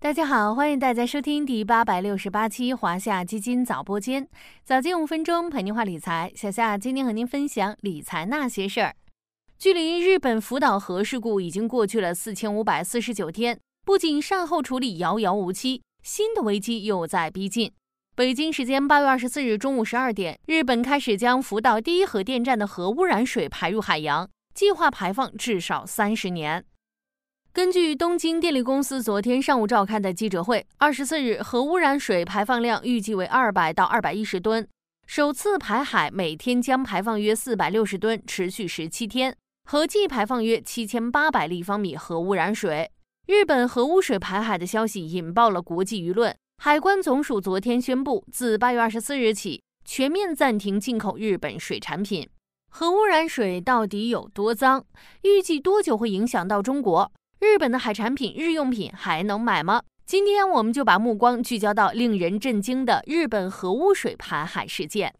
大家好，欢迎大家收听第八百六十八期华夏基金早播间，早间五分钟陪您话理财。小夏今天和您分享理财那些事儿。距离日本福岛核事故已经过去了四千五百四十九天，不仅善后处理遥遥无期，新的危机又在逼近。北京时间八月二十四日中午十二点，日本开始将福岛第一核电站的核污染水排入海洋，计划排放至少三十年。根据东京电力公司昨天上午召开的记者会，二十四日核污染水排放量预计为二百到二百一十吨，首次排海每天将排放约四百六十吨，持续十七天，合计排放约七千八百立方米核污染水。日本核污水排海的消息引爆了国际舆论。海关总署昨天宣布，自八月二十四日起全面暂停进口日本水产品。核污染水到底有多脏？预计多久会影响到中国？日本的海产品、日用品还能买吗？今天我们就把目光聚焦到令人震惊的日本核污水排海事件。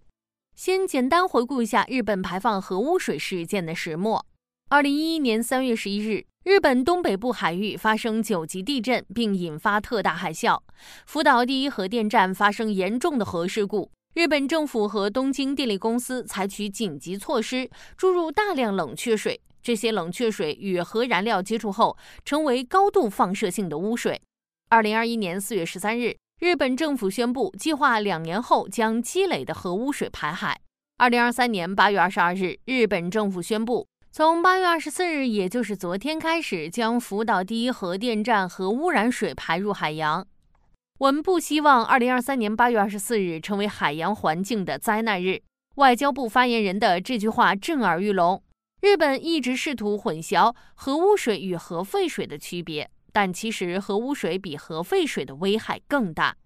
先简单回顾一下日本排放核污水事件的始末。二零一一年三月十一日，日本东北部海域发生九级地震，并引发特大海啸，福岛第一核电站发生严重的核事故。日本政府和东京电力公司采取紧急措施，注入大量冷却水。这些冷却水与核燃料接触后，成为高度放射性的污水。二零二一年四月十三日，日本政府宣布，计划两年后将积累的核污水排海。二零二三年八月二十二日，日本政府宣布，从八月二十四日，也就是昨天开始，将福岛第一核电站核污染水排入海洋。我们不希望二零二三年八月二十四日成为海洋环境的灾难日。外交部发言人的这句话震耳欲聋。日本一直试图混淆核污水与核废水的区别，但其实核污水比核废水的危害更大。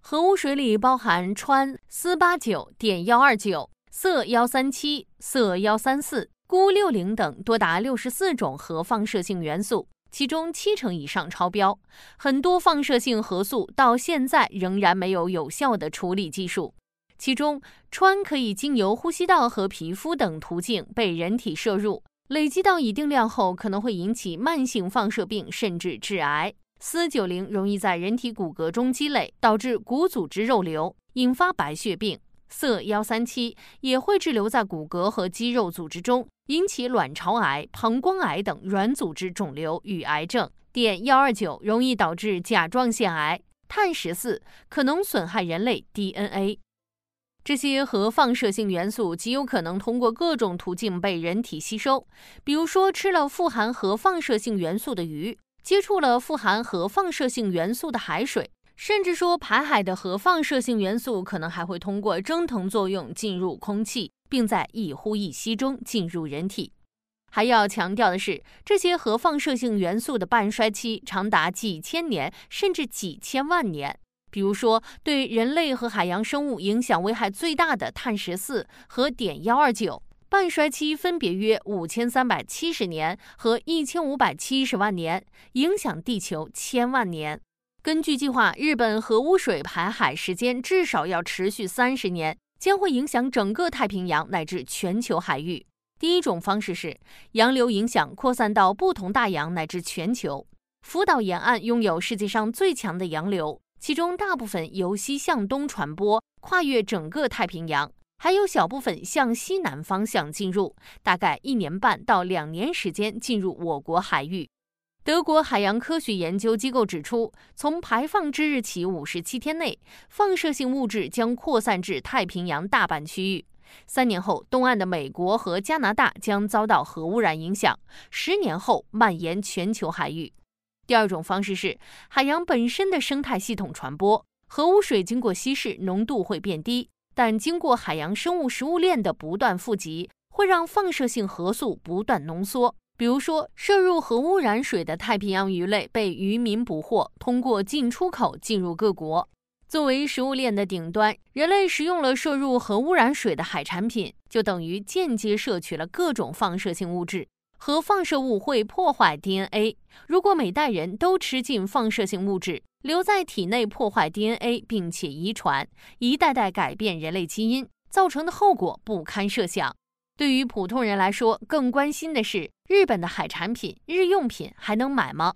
核污水里包含氚四八九、碘幺二九、铯幺三七、铯幺三四、钴六零等多达六十四种核放射性元素，其中七成以上超标。很多放射性核素到现在仍然没有有效的处理技术。其中，氚可以经由呼吸道和皮肤等途径被人体摄入，累积到一定量后，可能会引起慢性放射病，甚至致癌。铯九零容易在人体骨骼中积累，导致骨组织肉瘤，引发白血病。铯幺三七也会滞留在骨骼和肌肉组织中，引起卵巢癌、膀胱癌等软组织肿瘤与癌症。碘幺二九容易导致甲状腺癌。碳十四可能损害人类 DNA。这些核放射性元素极有可能通过各种途径被人体吸收，比如说吃了富含核放射性元素的鱼，接触了富含核放射性元素的海水，甚至说排海的核放射性元素可能还会通过蒸腾作用进入空气，并在一呼一吸中进入人体。还要强调的是，这些核放射性元素的半衰期长达几千年，甚至几千万年。比如说，对人类和海洋生物影响危害最大的碳十四和碘幺二九，半衰期分别约五千三百七十年和一千五百七十万年，影响地球千万年。根据计划，日本核污水排海时间至少要持续三十年，将会影响整个太平洋乃至全球海域。第一种方式是洋流影响扩散到不同大洋乃至全球。福岛沿岸拥有世界上最强的洋流。其中大部分由西向东传播，跨越整个太平洋，还有小部分向西南方向进入，大概一年半到两年时间进入我国海域。德国海洋科学研究机构指出，从排放之日起五十七天内，放射性物质将扩散至太平洋大半区域。三年后，东岸的美国和加拿大将遭到核污染影响；十年后，蔓延全球海域。第二种方式是海洋本身的生态系统传播，核污水经过稀释，浓度会变低，但经过海洋生物食物链的不断富集，会让放射性核素不断浓缩。比如说，摄入核污染水的太平洋鱼类被渔民捕获，通过进出口进入各国。作为食物链的顶端，人类食用了摄入核污染水的海产品，就等于间接摄取了各种放射性物质。核放射物会破坏 DNA，如果每代人都吃进放射性物质，留在体内破坏 DNA，并且遗传，一代代改变人类基因，造成的后果不堪设想。对于普通人来说，更关心的是日本的海产品、日用品还能买吗？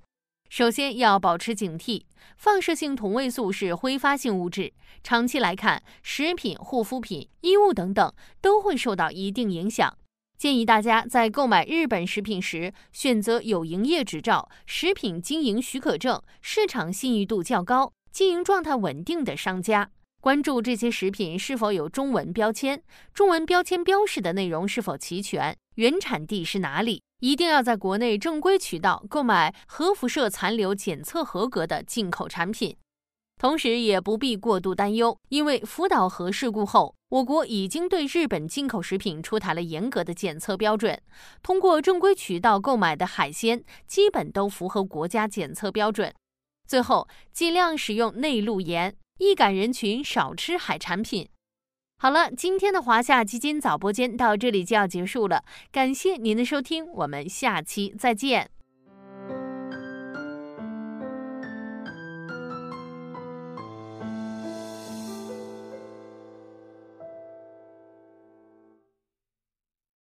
首先要保持警惕，放射性同位素是挥发性物质，长期来看，食品、护肤品、衣物等等都会受到一定影响。建议大家在购买日本食品时，选择有营业执照、食品经营许可证、市场信誉度较高、经营状态稳定的商家。关注这些食品是否有中文标签，中文标签标示的内容是否齐全，原产地是哪里。一定要在国内正规渠道购买核辐射残留检测合格的进口产品，同时也不必过度担忧，因为福岛核事故后，我国已经对日本进口食品出台了严格的检测标准，通过正规渠道购买的海鲜基本都符合国家检测标准。最后，尽量使用内陆盐，易感人群少吃海产品。好了，今天的华夏基金早播间到这里就要结束了，感谢您的收听，我们下期再见。